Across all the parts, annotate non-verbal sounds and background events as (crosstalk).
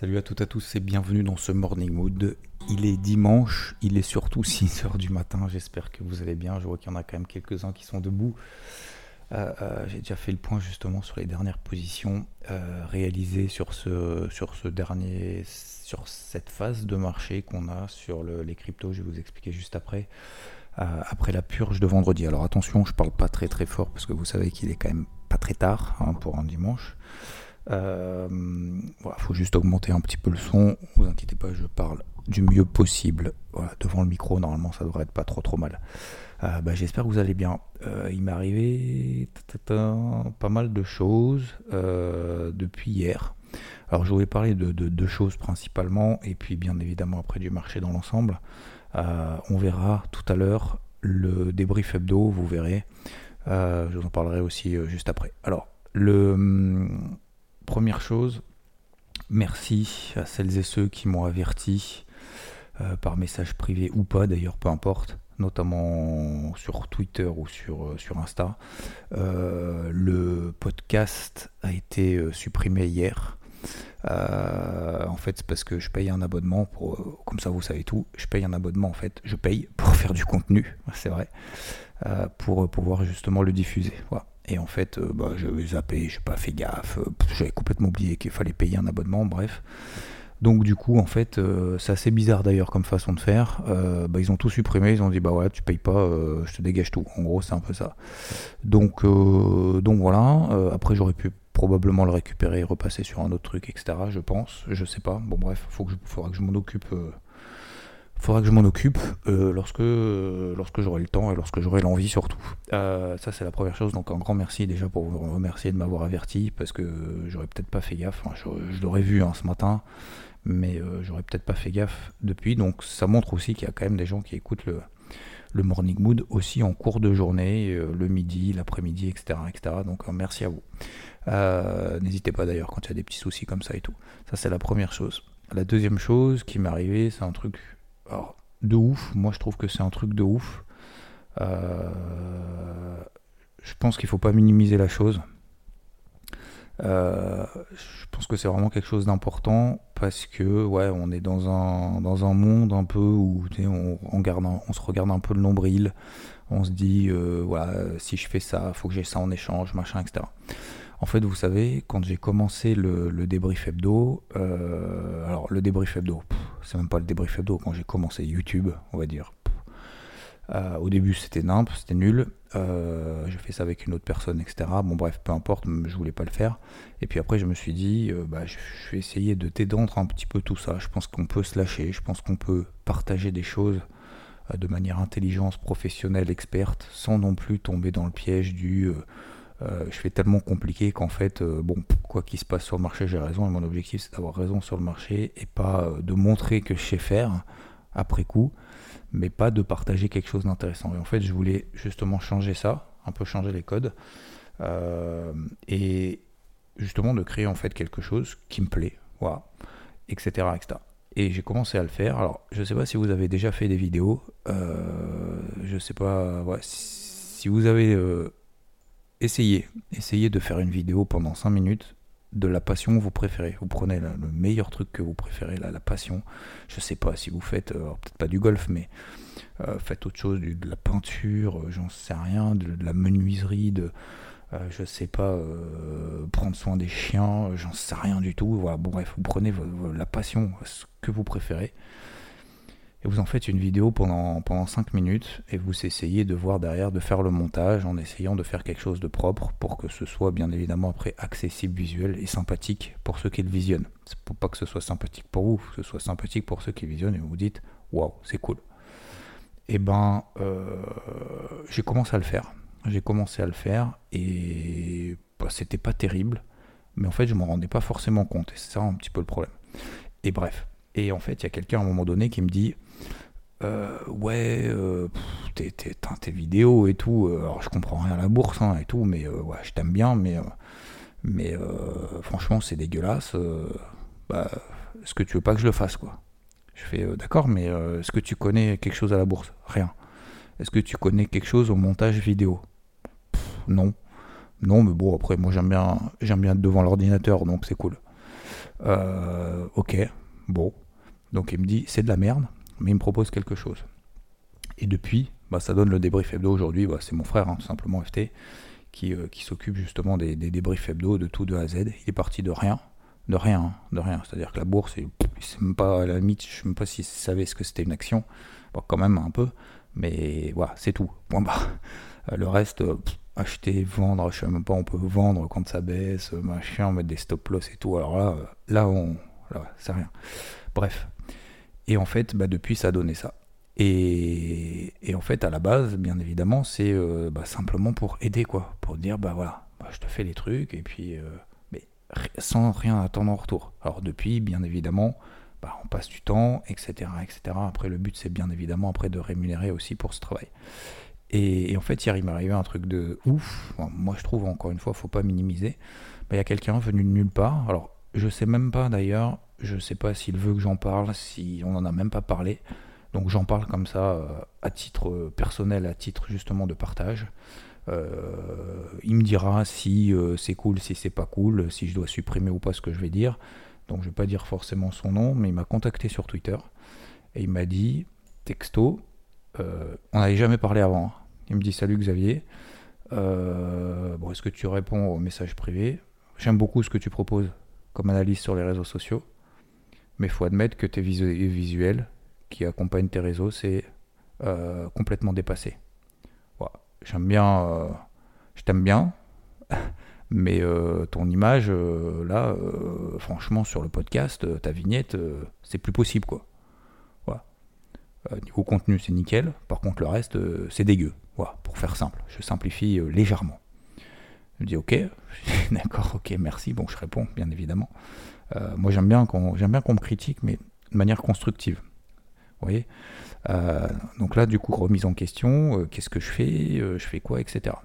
Salut à toutes et à tous et bienvenue dans ce Morning Mood. Il est dimanche, il est surtout (laughs) 6h du matin, j'espère que vous allez bien. Je vois qu'il y en a quand même quelques-uns qui sont debout. Euh, euh, J'ai déjà fait le point justement sur les dernières positions euh, réalisées sur ce, dernier, sur cette phase de marché qu'on a sur le- les cryptos. Je vais vous expliquer juste après. après la purge de vendredi. Alors attention, je parle pas très très fort parce que vous savez qu'il est quand même pas très tard hein, pour un dimanche. Euh, voilà, faut juste augmenter un petit peu le son. Vous inquiétez pas, je parle du mieux possible. Voilà, devant le micro, normalement, ça devrait être pas trop trop mal. Euh, bah, J'espère que vous allez bien. Euh, il m'est arrivé pas mal de choses euh, depuis hier. Alors, je voulais parler de de- deux choses principalement, et puis bien évidemment après du marché dans l'ensemble. On verra tout à l'heure le débrief hebdo, vous verrez. Je vous en parlerai aussi juste après. Alors, le hum, chose, merci à celles et ceux qui m'ont averti euh, par message privé ou pas, d'ailleurs, peu importe, notamment sur Twitter ou sur, euh, Insta. Euh, le podcast a été supprimé hier. En fait, c'est parce que je paye un abonnement pour, comme ça vous savez tout, je paye un abonnement en fait, je paye pour faire du contenu, (laughs) c'est vrai, pour pouvoir justement le diffuser. Voilà. Et en fait, euh, bah, j'avais zappé, j'ai pas fait gaffe, euh, j'avais complètement oublié qu'il fallait payer un abonnement, bref. Donc du coup, en fait, euh, c'est assez bizarre d'ailleurs comme façon de faire. Bah, ils ont tout supprimé, ils ont dit bah ouais, tu payes pas, je te dégage tout. En gros, c'est un peu ça. Donc, donc voilà. Après, j'aurais pu probablement le récupérer repasser sur un autre truc, etc. Je pense, je sais pas. Bon bref, faut faudra que je m'en occupe. Faudra que je m'en occupe euh, lorsque, euh, lorsque j'aurai le temps et lorsque j'aurai l'envie surtout. Euh, ça c'est la première chose, donc un grand merci déjà pour vous remercier de m'avoir averti parce que j'aurais peut-être pas fait gaffe, je, l'aurais vu hein, ce matin, mais j'aurais peut-être pas fait gaffe depuis, donc ça montre aussi qu'il y a quand même des gens qui écoutent le, le morning mood aussi en cours de journée, le midi, l'après-midi, etc., etc. Donc merci à vous. N'hésitez pas d'ailleurs quand il y a des petits soucis comme ça et tout. Ça c'est la première chose. La deuxième chose qui m'est arrivée, c'est un truc alors, de ouf. Moi je trouve que c'est un truc de ouf. Euh, je pense qu'il faut pas minimiser la chose. Euh, je pense que c'est vraiment quelque chose d'important parce que ouais, on est dans un, monde un peu où on, se regarde un peu le nombril, on se dit euh, voilà, si je fais ça, faut que j'ai ça en échange, machin, etc. En fait, vous savez, quand j'ai commencé le, le débrief hebdo, alors le débrief hebdo, c'est même pas le débrief hebdo, quand j'ai commencé YouTube, on va dire. euh, au début, c'était c'était nul. Euh, j'ai fait ça avec une autre personne, etc. Bon, bref, peu importe, je voulais pas le faire. Et puis après, je me suis dit, euh, bah, je je vais essayer de dédendre un petit peu tout ça. Je pense qu'on peut se lâcher, je pense qu'on peut partager des choses euh, de manière intelligente, professionnelle, experte, sans non plus tomber dans le piège du euh, je fais tellement compliqué qu'en fait, euh, bon, quoi qu'il se passe sur le marché, j'ai raison. Mon objectif, c'est d'avoir raison sur le marché et pas euh, de montrer que je sais faire après coup, mais pas de partager quelque chose d'intéressant. Et en fait, je voulais justement changer ça, un peu changer les codes, et justement de créer en fait quelque chose qui me plaît, voilà, etc., etc. Et j'ai commencé à le faire. Alors, je sais pas si vous avez déjà fait des vidéos. Je sais pas. si vous avez essayé, essayez de faire une vidéo pendant 5 minutes de la passion que vous préférez. Vous prenez le meilleur truc que vous préférez, la, passion. Je sais pas si vous faites, euh, peut-être pas du golf, mais euh, faites autre chose, de la peinture, euh, j'en sais rien, de, la menuiserie, de, je sais pas, prendre soin des chiens, j'en sais rien du tout. Voilà, bon bref, vous prenez la passion, ce que vous préférez, et vous en faites une vidéo pendant, pendant 5 minutes, et vous essayez de voir derrière, de faire le montage, en essayant de faire quelque chose de propre, pour que ce soit bien évidemment après accessible visuel et sympathique pour ceux qui le visionnent. C'est pour pas que ce soit sympathique pour vous, ce soit sympathique pour ceux qui visionnent, et vous vous dites, waouh, c'est cool. Et ben, euh, j'ai commencé à le faire. J'ai commencé à le faire et bah, c'était pas terrible. Mais en fait, je m'en rendais pas forcément compte. Et c'est ça un petit peu le problème. Et bref. Et en fait, il y a quelqu'un à un moment donné qui me dit euh, Ouais, euh, tes, tes, tes, vidéos et tout, euh, alors je comprends rien à la bourse hein, et tout, mais euh, ouais, je t'aime bien, mais, mais franchement, c'est dégueulasse. bah, est-ce que tu veux pas que je le fasse, quoi? Je fais D'accord, mais est-ce que tu connais quelque chose à la bourse? Rien. Est-ce que tu connais quelque chose au montage vidéo? Non. Non, mais bon, après, moi j'aime bien, j'aime bien être devant l'ordinateur, donc c'est cool. Euh, ok, bon. Donc il me dit, c'est de la merde, mais il me propose quelque chose. Et depuis, bah, ça donne le débrief hebdo aujourd'hui, bah, c'est mon frère, hein, simplement FT, qui, euh, qui s'occupe justement des, des, débriefs hebdo de tout de A à Z. Il est parti de rien, de rien, hein, de rien. C'est-à-dire que la bourse, c'est même pas à la limite, je ne sais même pas s'il savait ce que c'était une action. Quand même un peu, mais voilà, c'est tout. Point barre. Euh, le reste, acheter, vendre, je sais même pas, on peut vendre quand ça baisse, machin, mettre des stop loss et tout. Alors là, euh, là, on, là, c'est rien. Bref. Et en fait, bah, depuis, ça a donné ça. Et, et en fait, à la base, bien évidemment, c'est euh, bah, simplement pour aider, quoi. Pour dire, bah voilà, bah, je te fais les trucs, et puis, euh, mais sans rien attendre en retour. Alors depuis, bien évidemment, bah, on passe du temps, etc., etc. Après, le but, c'est bien évidemment après de rémunérer aussi pour ce travail. Et, en fait, hier, il m'est arrivé un truc de ouf. moi, je trouve, encore une fois, faut pas minimiser. Bah, il y a quelqu'un venu de nulle part. Alors, je sais même pas d'ailleurs, je sais pas s'il veut que j'en parle, si on en a même pas parlé. Donc, j'en parle comme ça, euh, à titre euh, personnel, à titre justement de partage. Euh, il me dira si c'est cool, si c'est pas cool, si je dois supprimer ou pas ce que je vais dire. Donc, je vais pas dire forcément son nom, mais il m'a contacté sur Twitter et il m'a dit texto, on n'avait jamais parlé avant. Hein. Il me dit Salut Xavier. Bon, est-ce que tu réponds au message privé? J'aime beaucoup ce que tu proposes comme analyse sur les réseaux sociaux, mais il faut admettre que tes visuels qui accompagnent tes réseaux, c'est euh, complètement dépassé. J'aime bien, euh, je t'aime bien, (laughs) mais ton image, là, franchement, sur le podcast, ta vignette, c'est plus possible, quoi. niveau contenu, c'est nickel. Par contre, le reste, c'est dégueu pour faire simple, je simplifie euh, légèrement. Je dis ok, (laughs) d'accord, ok, merci. Bon, je réponds, bien évidemment. Euh, moi, j'aime bien qu'on j'aime bien qu'on me critique, mais de manière constructive. Vous voyez? Euh, Donc là, du coup, remise en question, qu'est-ce que je fais? Je fais quoi, etc.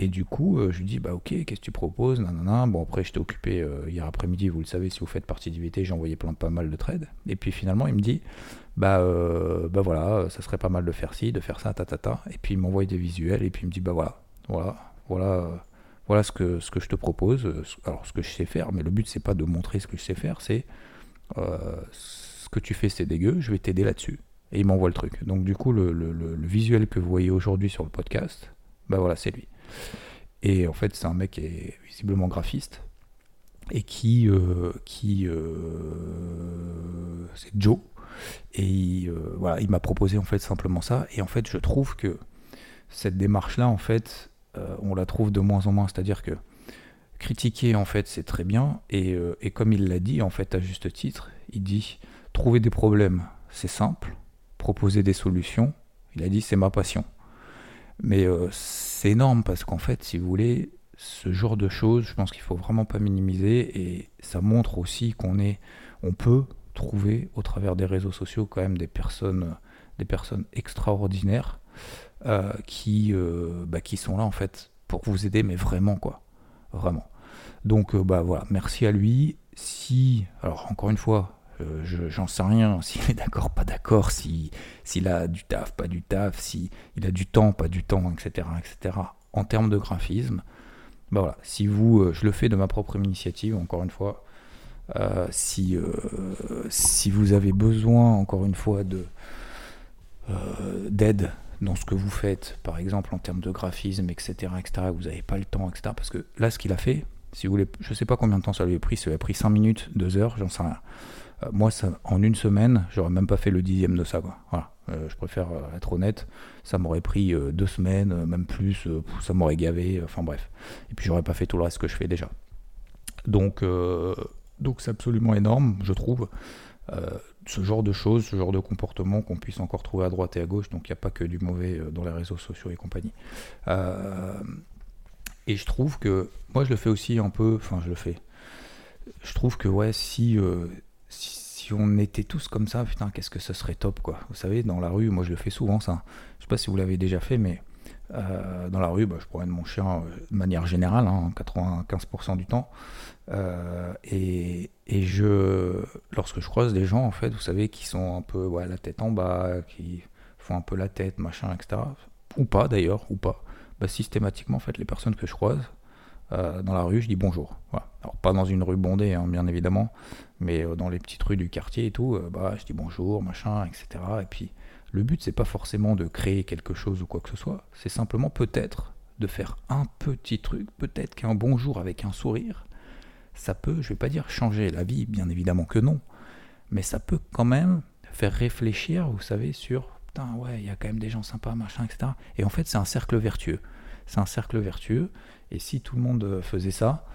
Et du coup, je lui dis, bah ok, qu'est-ce que tu proposes? Nanana. Bon, après, j'étais occupé hier après-midi, vous le savez, si vous faites partie d'IVT, j'ai envoyé plein, pas mal de trades. Et puis finalement, il me dit, bah, euh, bah voilà, ça serait pas mal de faire ci, de faire ça, ta, ta, ta. Et puis il m'envoie des visuels et puis il me dit bah voilà, voilà, voilà, voilà ce que, je te propose. Alors ce que je sais faire, mais le but c'est pas de montrer ce que je sais faire, c'est euh, ce que tu fais c'est dégueu, je vais t'aider là-dessus. Et il m'envoie le truc. Donc du coup le, visuel que vous voyez aujourd'hui sur le podcast, bah voilà, c'est lui. Et en fait c'est un mec qui est visiblement graphiste et qui, euh, c'est Joe et euh, il m'a proposé en fait simplement ça. Et en fait, je trouve que cette démarche-là, en fait, euh, on la trouve de moins en moins. C'est-à-dire que critiquer, en fait, c'est très bien. Et, euh, et comme il l'a dit, en fait, à juste titre, il dit trouver des problèmes, c'est simple. Proposer des solutions, il a dit c'est ma passion. Mais c'est énorme parce qu'en fait, si vous voulez, ce genre de choses, je pense qu'il faut vraiment pas minimiser et ça montre aussi qu'on est, on peut trouver au travers des réseaux sociaux quand même des personnes, des personnes extraordinaires euh, qui, euh, bah, qui sont là en fait pour vous aider, mais vraiment quoi, vraiment. Donc euh, bah voilà, merci à lui. Si, alors encore une fois, j'en sais rien, (laughs) s'il est d'accord, pas d'accord, si s'il a du taf, pas du taf, si il a du temps, pas du temps, etc., etc. En termes de graphisme, bah voilà, si vous, je le fais de ma propre initiative, encore une fois, si, si vous avez besoin, encore une fois, de d'aide dans ce que vous faites, par exemple en termes de graphisme, etc., etc., vous n'avez pas le temps, etc. Parce que là, ce qu'il a fait, si vous voulez, je sais pas combien de temps ça lui a pris, ça lui a pris 5 minutes, 2 heures, j'en sais rien. moi, ça, en une semaine, j'aurais même pas fait le dixième de ça. Quoi. Voilà. je préfère être honnête. Ça m'aurait pris 2 semaines, même plus. ça m'aurait gavé. Enfin bref. Et puis j'aurais pas fait tout le reste que je fais déjà. Donc, donc c'est absolument énorme, je trouve, euh, ce genre de choses, ce genre de comportement qu'on puisse encore trouver à droite et à gauche. Donc il n'y a pas que du mauvais euh, dans les réseaux sociaux et compagnie. Euh, Et je trouve que, moi je le fais aussi un peu, enfin je le fais. Je trouve que ouais, si, si, on était tous comme ça, putain, qu'est-ce que ce serait top quoi. Vous savez, dans la rue, moi je le fais souvent ça. Je sais pas si vous l'avez déjà fait, mais dans la rue, bah, je promène mon chien de manière générale, hein, 95% du temps. et, et, lorsque je croise des gens, en fait, vous savez, qui sont un peu la tête en bas, qui font un peu la tête, machin, etc. Ou pas d'ailleurs, ou pas. Bah, systématiquement, en fait, les personnes que je croise euh, dans la rue, je dis bonjour. Alors, pas dans une rue bondée, hein, bien évidemment, mais euh, dans les petites rues du quartier et tout, euh, bah, je dis bonjour, machin, etc. Et puis, le but, c'est pas forcément de créer quelque chose ou quoi que ce soit, c'est simplement peut-être de faire un petit truc, peut-être qu'un bonjour avec un sourire, ça peut, je vais pas dire changer la vie, bien évidemment que non, mais ça peut quand même faire réfléchir, vous savez, sur ouais, il y a quand même des gens sympas, machin, etc. Et en fait, c'est un cercle vertueux. C'est un cercle vertueux. Et si tout le monde euh, faisait ça,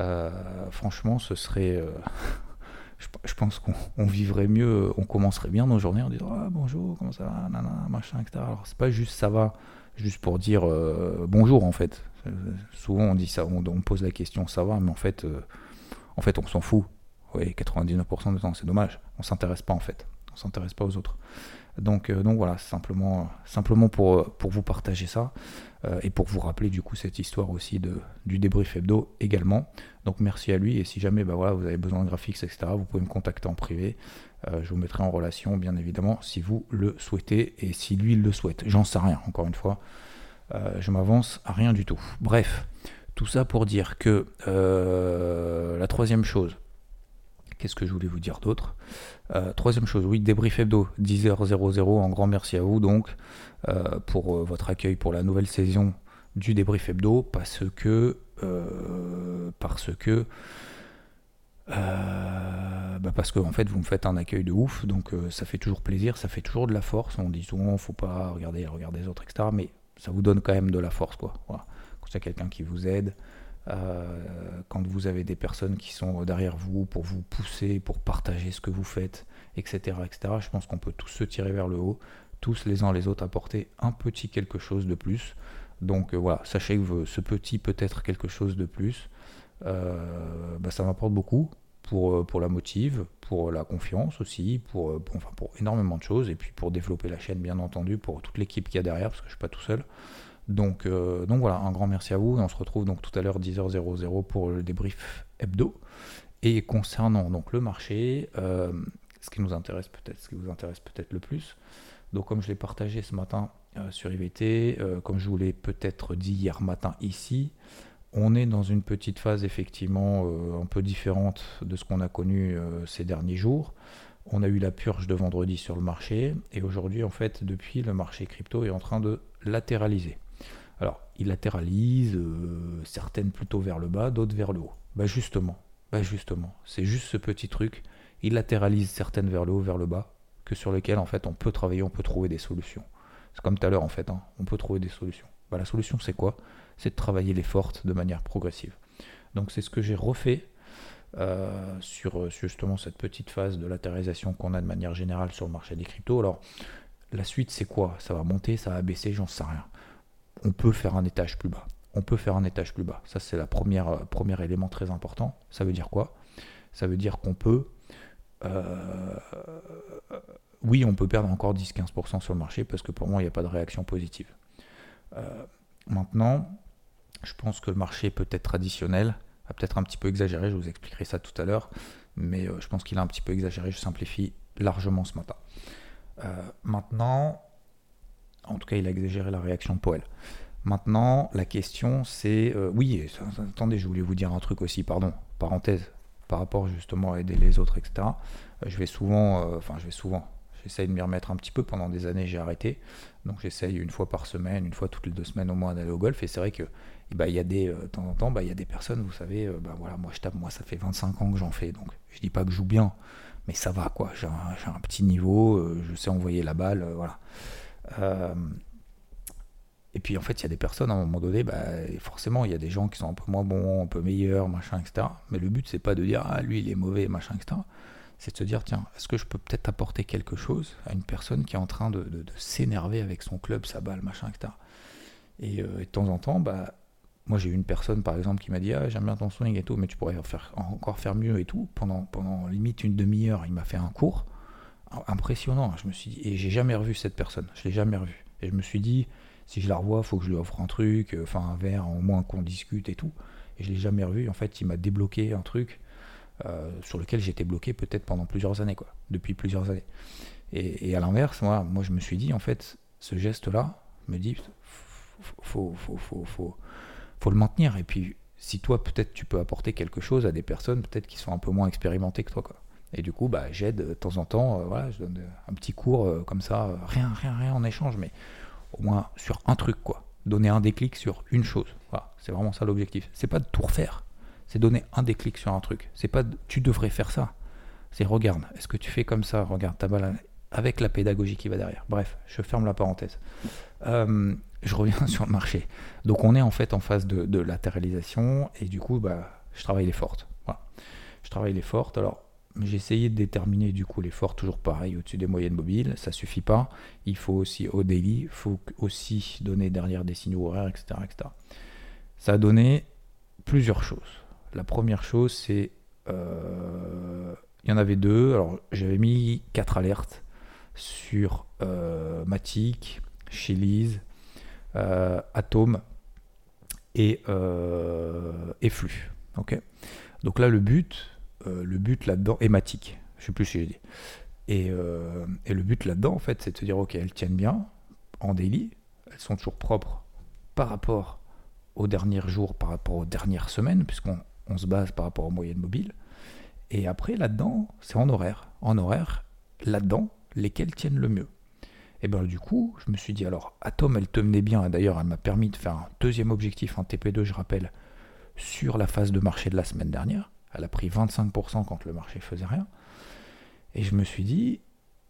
euh, franchement, ce serait. Euh, je, pense qu'on vivrait mieux, on commencerait bien nos journées en disant ah, bonjour, comment ça va, nanana, machin, etc. Alors, c'est pas juste ça va, juste pour dire bonjour en fait. souvent on dit ça, on, pose la question ça va, mais en fait, en fait on s'en fout. Oui, 99% du temps, c'est dommage. On s'intéresse pas en fait. On s'intéresse pas aux autres. Donc, euh, donc voilà, simplement, simplement pour, euh, vous partager ça euh, et pour vous rappeler du coup cette histoire aussi de, du débrief hebdo également. Donc merci à lui et si jamais bah, vous avez besoin de graphiques, etc., vous pouvez me contacter en privé. je vous mettrai en relation bien évidemment si vous le souhaitez et si lui le souhaite. J'en sais rien, encore une fois. je m'avance à rien du tout. Bref, tout ça pour dire que la troisième chose, Qu'est-ce que je voulais vous dire d'autre? Euh, Troisième chose, oui, débrief hebdo, 10h00. Un grand merci à vous donc euh, pour euh, votre accueil pour la nouvelle saison du débrief hebdo parce que. parce que. Bah parce que en fait vous me faites un accueil de ouf, donc ça fait toujours plaisir, ça fait toujours de la force. On dit souvent faut pas regarder, regarder les autres, etc. Mais ça vous donne quand même de la force, quoi. Quand il y quelqu'un qui vous aide, quand vous avez des personnes qui sont derrière vous pour vous pousser, pour partager ce que vous faites, etc. etc. je pense qu'on peut tous se tirer vers le haut, tous les uns les autres apporter un petit quelque chose de plus. Donc euh, voilà, sachez que ce petit peut-être quelque chose de plus, euh, bah, ça m'apporte beaucoup pour, la motive, pour la confiance aussi, pour, pour énormément de choses, et puis pour développer la chaîne bien entendu, pour toute l'équipe qu'il y a derrière, parce que je ne suis pas tout seul. Donc, euh, donc voilà, un grand merci à vous. on se retrouve donc tout à l'heure 10h00 pour le débrief hebdo. Et concernant donc le marché, euh, ce qui nous intéresse peut-être, ce qui vous intéresse peut-être le plus. Donc comme je l'ai partagé ce matin euh, sur IVT, comme je vous l'ai peut-être dit hier matin ici, on est dans une petite phase effectivement un peu différente de ce qu'on a connu ces derniers jours. On a eu la purge de vendredi sur le marché et aujourd'hui en fait depuis le marché crypto est en train de latéraliser. Alors, il latéralise, euh, certaines plutôt vers le bas, d'autres vers le haut. Bah justement, bah justement, c'est juste ce petit truc. Il latéralise certaines vers le haut, vers le bas, que sur lequel en fait on peut travailler, on peut trouver des solutions. C'est comme tout à l'heure en fait, hein, on peut trouver des solutions. Bah, la solution c'est quoi? C'est de travailler les fortes de manière progressive. Donc c'est ce que j'ai refait euh, sur, sur, justement cette petite phase de latéralisation qu'on a de manière générale sur le marché des cryptos. Alors la suite c'est quoi? Ça va monter, ça va baisser, j'en sais rien on peut faire un étage plus bas. On peut faire un étage plus bas. Ça, c'est première euh, premier élément très important. Ça veut dire quoi? Ça veut dire qu'on peut. Euh, oui, on peut perdre encore 10-15% sur le marché parce que pour moi, il n'y a pas de réaction positive. Euh, maintenant, je pense que le marché peut être traditionnel, a peut-être un petit peu exagéré, je vous expliquerai ça tout à l'heure, mais je pense qu'il a un petit peu exagéré, je simplifie largement ce matin. maintenant, en tout cas, il a exagéré la réaction de Poel. Maintenant, la question c'est. Euh, oui, attendez, je voulais vous dire un truc aussi, pardon, parenthèse, par rapport justement à aider les autres, etc. Euh, je vais souvent. Euh, enfin, je vais souvent. J'essaye de m'y remettre un petit peu. Pendant des années, j'ai arrêté. Donc, j'essaye une fois par semaine, une fois toutes les deux semaines au moins d'aller au golf. Et c'est vrai que. Ben, il y a des, de temps en temps, bah, il y a des personnes, vous savez, bah, voilà, moi je tape, moi ça fait 25 ans que j'en fais, donc je dis pas que je joue bien, mais ça va quoi, j'ai un, petit niveau, je sais envoyer la balle, voilà. Euh, et puis en fait, il y a des personnes à un moment donné, bah, forcément, il y a des gens qui sont un peu moins bons, un peu meilleurs, machin, etc. Mais le but, c'est pas de dire ah lui il est mauvais, machin, etc. C'est de se dire tiens, est-ce que je peux peut-être apporter quelque chose à une personne qui est en train de, s'énerver avec son club, sa balle, machin, etc. Et, euh, et, de temps en temps, bah moi j'ai eu une personne par exemple qui m'a dit ah, j'aime bien ton swing et tout, mais tu pourrais faire, encore faire mieux et tout. Pendant limite une demi-heure, il m'a fait un cours impressionnant. Je me suis dit, et j'ai jamais revu cette personne, je l'ai jamais revu. Et je me suis dit, si je la revois, faut que je lui offre un truc, euh, enfin un verre, au moins qu'on discute et tout. Et je l'ai jamais revu. En fait, il m'a débloqué un truc euh, sur lequel j'étais bloqué peut-être pendant plusieurs années, quoi, depuis plusieurs années. Et, à l'inverse, moi, moi, je me suis dit, en fait, ce geste-là me dit, faut, faut, faut, faut, faut le maintenir. Et puis, si toi, peut-être, tu peux apporter quelque chose à des personnes, peut-être qui sont un peu moins expérimentées que toi, quoi. Et du coup, bah, j'aide de temps en temps, euh, voilà, je donne un petit cours euh, comme ça, euh, rien, rien, rien en échange, mais au moins sur un truc, quoi. Donner un déclic sur une chose. Voilà, c'est vraiment ça l'objectif. C'est pas de tout refaire, c'est donner un déclic sur un truc. C'est pas de, tu devrais faire ça. C'est regarde, est-ce que tu fais comme ça? Regarde ta balle avec la pédagogie qui va derrière. Bref, je ferme la parenthèse. je reviens (laughs) sur le marché. Donc on est en fait en phase de, de latéralisation et du coup, bah, je travaille les fortes. Voilà. Je travaille les fortes. Alors, j'ai essayé de déterminer du coup l'effort toujours pareil au-dessus des moyennes mobiles, ça suffit pas. Il faut aussi au daily, il faut aussi donner derrière des signaux horaires, etc., etc. Ça a donné plusieurs choses. La première chose, c'est euh, il y en avait deux. Alors j'avais mis quatre alertes sur euh, Matic, Chili's, euh, Atom et, euh, et Flux. Ok? Donc là, le but, euh, le but là-dedans, hématique, je sais plus si j'ai dit. Et, euh, et, le but là-dedans, en fait, c'est de se dire, ok, elles tiennent bien en daily, elles sont toujours propres par rapport aux derniers jours, par rapport aux dernières semaines, puisqu'on on se base par rapport aux moyennes mobiles. Et après, là-dedans, c'est en horaire. En horaire, là-dedans, lesquels tiennent le mieux. Et bien du coup, je me suis dit, alors, Atom, elle tenait bien. D'ailleurs, elle m'a permis de faire un deuxième objectif, un TP2, je rappelle, sur la phase de marché de la semaine dernière. Elle a pris 25% quand le marché faisait rien. Et je me suis dit,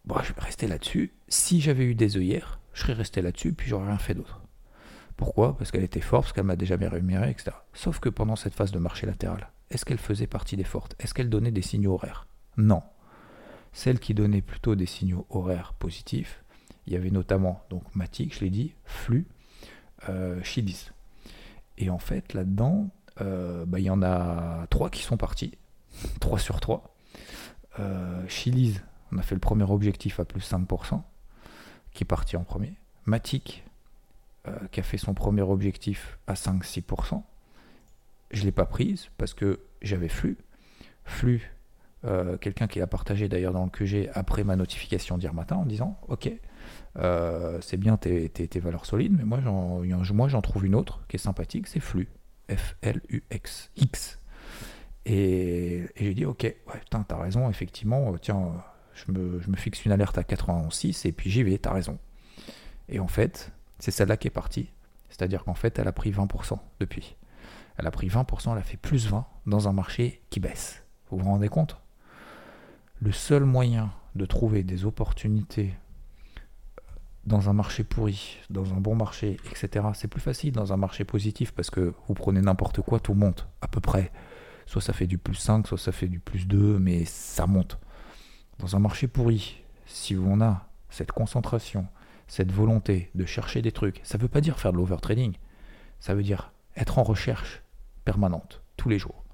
bon, je vais rester là-dessus. Si j'avais eu des œillères, je serais resté là-dessus, puis j'aurais rien fait d'autre. Pourquoi? Parce qu'elle était forte, parce qu'elle m'a déjà bien rémunéré, etc. Sauf que pendant cette phase de marché latéral, est-ce qu'elle faisait partie des fortes? Est-ce qu'elle donnait des signaux horaires? Non. Celle qui donnait plutôt des signaux horaires positifs, il y avait notamment donc Matic, je l'ai dit, Flux, euh, Chidis. Et en fait, là-dedans, euh, bah, il y en a trois qui sont partis, (laughs) 3 sur 3. Euh, on a fait le premier objectif à plus 5%, qui est parti en premier. Matic, euh, qui a fait son premier objectif à 5-6%. Je ne l'ai pas prise parce que j'avais flux. Flux, euh, quelqu'un qui a partagé d'ailleurs dans le QG après ma notification d'hier matin en disant Ok, c'est bien tes, tes, valeurs solides, mais moi j'en trouve une autre qui est sympathique, c'est flux. F-L-U-X. X. Et, j'ai dit, ok, ouais, putain, t'as raison, effectivement, euh, tiens, je me, fixe une alerte à 91.6 et puis j'y vais, t'as raison. Et en fait, c'est celle-là qui est partie. C'est-à-dire qu'en fait, elle a pris 20% depuis. Elle a pris 20%, elle a fait plus 20 dans un marché qui baisse. Vous vous rendez compte? Le seul moyen de trouver des opportunités dans un marché pourri, dans un bon marché, etc., c'est plus facile dans un marché positif parce que vous prenez n'importe quoi, tout monte à peu près. Soit ça fait du plus 5, soit ça fait du plus 2, mais ça monte. Dans un marché pourri, si on a cette concentration, cette volonté de chercher des trucs, ça ne veut pas dire faire de l'overtrading, ça veut dire être en recherche permanente, tous les jours.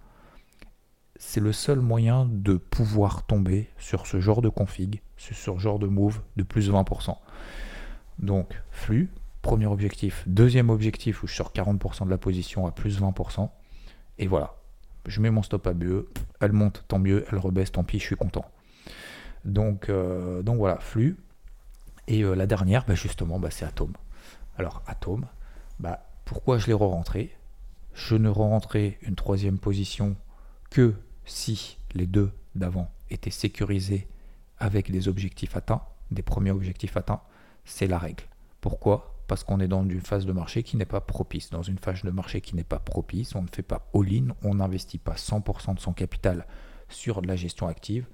C'est le seul moyen de pouvoir tomber sur ce genre de config, sur ce genre de move de plus de 20%. Donc, flux, premier objectif. Deuxième objectif où je sors 40% de la position à plus 20%. Et voilà, je mets mon stop à BE, elle monte, tant mieux, elle rebaisse, tant pis, je suis content. Donc, euh, donc voilà, flux. Et euh, la dernière, bah, justement, bah, c'est Atom. Alors, Atom, bah, pourquoi je l'ai re-rentré? Je ne re-rentrais une troisième position que si les deux d'avant étaient sécurisés avec des objectifs atteints, des premiers objectifs atteints c'est la règle. Pourquoi? Parce qu'on est dans une phase de marché qui n'est pas propice. Dans une phase de marché qui n'est pas propice, on ne fait pas all-in, on n'investit pas 100% de son capital sur de la gestion active,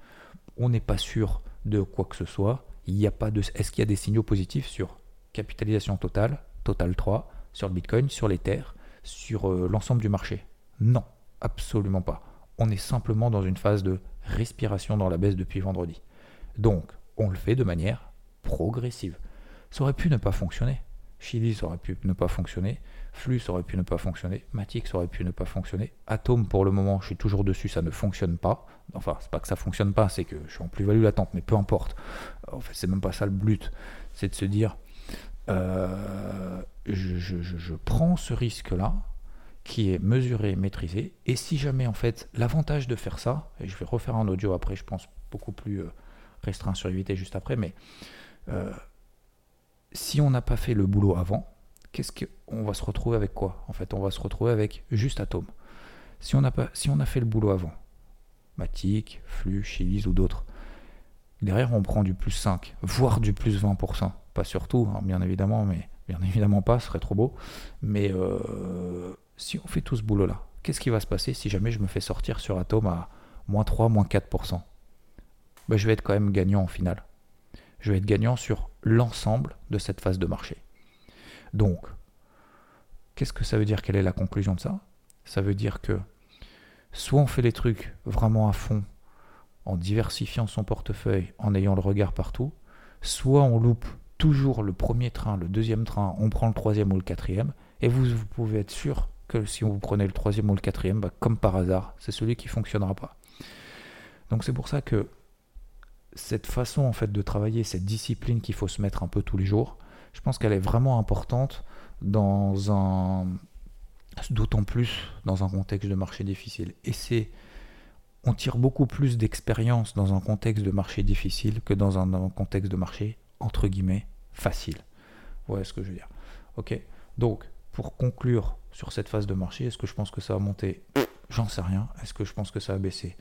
on n'est pas sûr de quoi que ce soit. Il n'y a pas de. Est-ce qu'il y a des signaux positifs sur capitalisation totale, total 3, sur le Bitcoin, sur l'Ether, sur euh, l'ensemble du marché? Non, absolument pas. On est simplement dans une phase de respiration dans la baisse depuis vendredi. Donc, on le fait de manière progressive. Ça aurait pu ne pas fonctionner. Chili, ça aurait pu ne pas fonctionner. Flux, ça aurait pu ne pas fonctionner. Matic, ça aurait pu ne pas fonctionner. Atom, pour le moment, je suis toujours dessus, ça ne fonctionne pas. Enfin, c'est pas que ça fonctionne pas, c'est que je suis en plus-value latente, mais peu importe. En fait, c'est même pas ça le but. C'est de se dire, euh, je, prends ce risque-là, qui est mesuré, maîtrisé. Et si jamais, en fait, l'avantage de faire ça, et je vais refaire un audio après, je pense beaucoup plus euh, restreint sur UVT juste après, mais euh, si on n'a pas fait le boulot avant, qu'est-ce qu'on va se retrouver avec quoi En fait, on va se retrouver avec juste Atome. Si on a, si on a fait le boulot avant, Matic, Flux, Chilis ou d'autres, derrière on prend du plus 5, voire du plus 20%. Pas surtout, hein, bien évidemment, mais bien (laughs) évidemment pas, ce serait trop beau. Mais euh, si on fait tout ce boulot-là, qu'est-ce qui va se passer si jamais je me fais sortir sur Atom à moins 3, moins 4% ben, Je vais être quand même gagnant en finale. Je vais être gagnant sur l'ensemble de cette phase de marché. Donc, qu'est-ce que ça veut dire? Quelle est la conclusion de ça? Ça veut dire que soit on fait les trucs vraiment à fond, en diversifiant son portefeuille, en ayant le regard partout, soit on loupe toujours le premier train, le deuxième train, on prend le troisième ou le quatrième, et vous, vous pouvez être sûr que si vous prenez le troisième ou le quatrième, bah, comme par hasard, c'est celui qui fonctionnera pas. Donc c'est pour ça que cette façon en fait de travailler, cette discipline qu'il faut se mettre un peu tous les jours, je pense qu'elle est vraiment importante dans un d'autant plus dans un contexte de marché difficile. Et c'est on tire beaucoup plus d'expérience dans un contexte de marché difficile que dans un, contexte de marché entre guillemets facile. Voyez ce que je veux dire. Donc pour conclure sur cette phase de marché, est-ce que je pense que ça va monter J'en sais rien. Est-ce que je pense que ça va baisser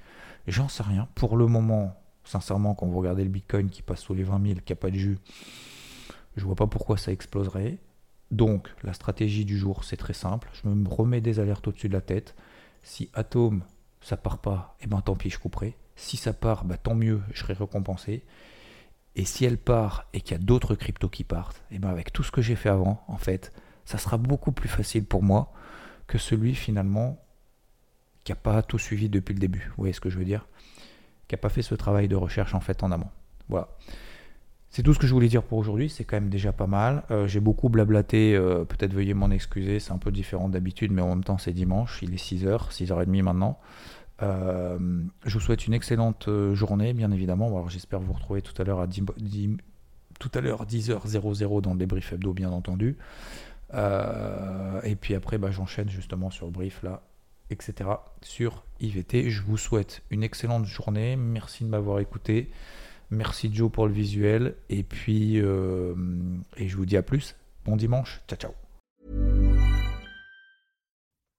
J'en sais rien. Pour le moment, sincèrement, quand vous regardez le Bitcoin qui passe sous les 20 000, qui n'a pas de jus, je vois pas pourquoi ça exploserait. Donc, la stratégie du jour, c'est très simple. Je me remets des alertes au-dessus de la tête. Si Atom, ça part pas, eh ben tant pis, je couperai. Si ça part, bah, tant mieux, je serai récompensé. Et si elle part et qu'il y a d'autres cryptos qui partent, et eh ben avec tout ce que j'ai fait avant, en fait, ça sera beaucoup plus facile pour moi que celui finalement qui n'a pas tout suivi depuis le début. Vous voyez ce que je veux dire? Qui n'a pas fait ce travail de recherche en fait en amont. Voilà. C'est tout ce que je voulais dire pour aujourd'hui, c'est quand même déjà pas mal. Euh, j'ai beaucoup blablaté, euh, peut-être veuillez m'en excuser, c'est un peu différent d'habitude, mais en même temps c'est dimanche, il est 6h, 6h30 maintenant. Euh, je vous souhaite une excellente journée, bien évidemment. Alors, j'espère vous retrouver tout à l'heure à 10, tout à l'heure 10h00 dans le débrief hebdo, bien entendu. et puis après, bah, j'enchaîne justement sur le brief là, etc. sur IVT. Je vous souhaite une excellente journée. Merci de m'avoir écouté. Merci Joe pour le visuel. Et puis, euh, et je vous dis à plus. Bon dimanche. Ciao, ciao.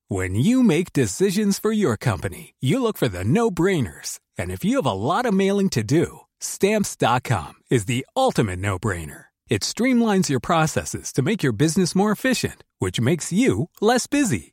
When you make decisions for your company, you look for the no-brainers. And if you have a lot of mailing to do, stamps.com is the ultimate no-brainer. It streamlines your processes to make your business more efficient, which makes you less busy.